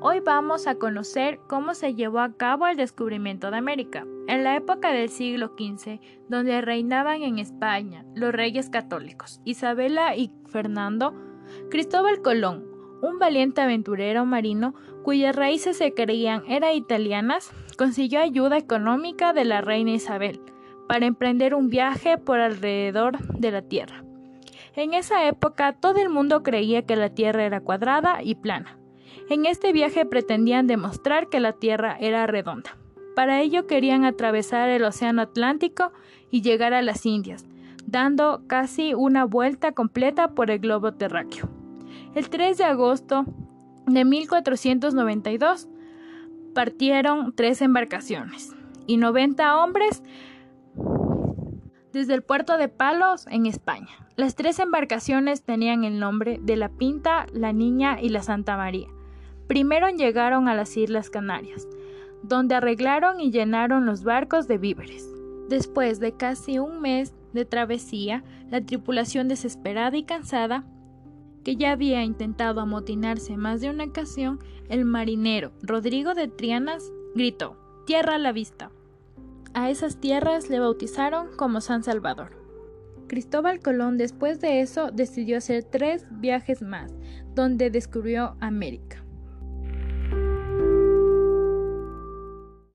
Hoy vamos a conocer cómo se llevó a cabo el descubrimiento de América. En la época del siglo XV, donde reinaban en España los reyes católicos Isabela y Fernando, Cristóbal Colón, un valiente aventurero marino cuyas raíces se creían eran italianas, consiguió ayuda económica de la reina Isabel para emprender un viaje por alrededor de la Tierra. En esa época todo el mundo creía que la Tierra era cuadrada y plana. En este viaje pretendían demostrar que la Tierra era redonda. Para ello querían atravesar el Océano Atlántico y llegar a las Indias, dando casi una vuelta completa por el globo terráqueo. El 3 de agosto de 1492 partieron tres embarcaciones y 90 hombres desde el puerto de Palos en España. Las tres embarcaciones tenían el nombre de la Pinta, la Niña y la Santa María. Primero llegaron a las Islas Canarias, donde arreglaron y llenaron los barcos de víveres. Después de casi un mes de travesía, la tripulación desesperada y cansada, que ya había intentado amotinarse más de una ocasión, el marinero Rodrigo de Trianas gritó, Tierra a la vista. A esas tierras le bautizaron como San Salvador. Cristóbal Colón después de eso decidió hacer tres viajes más, donde descubrió América.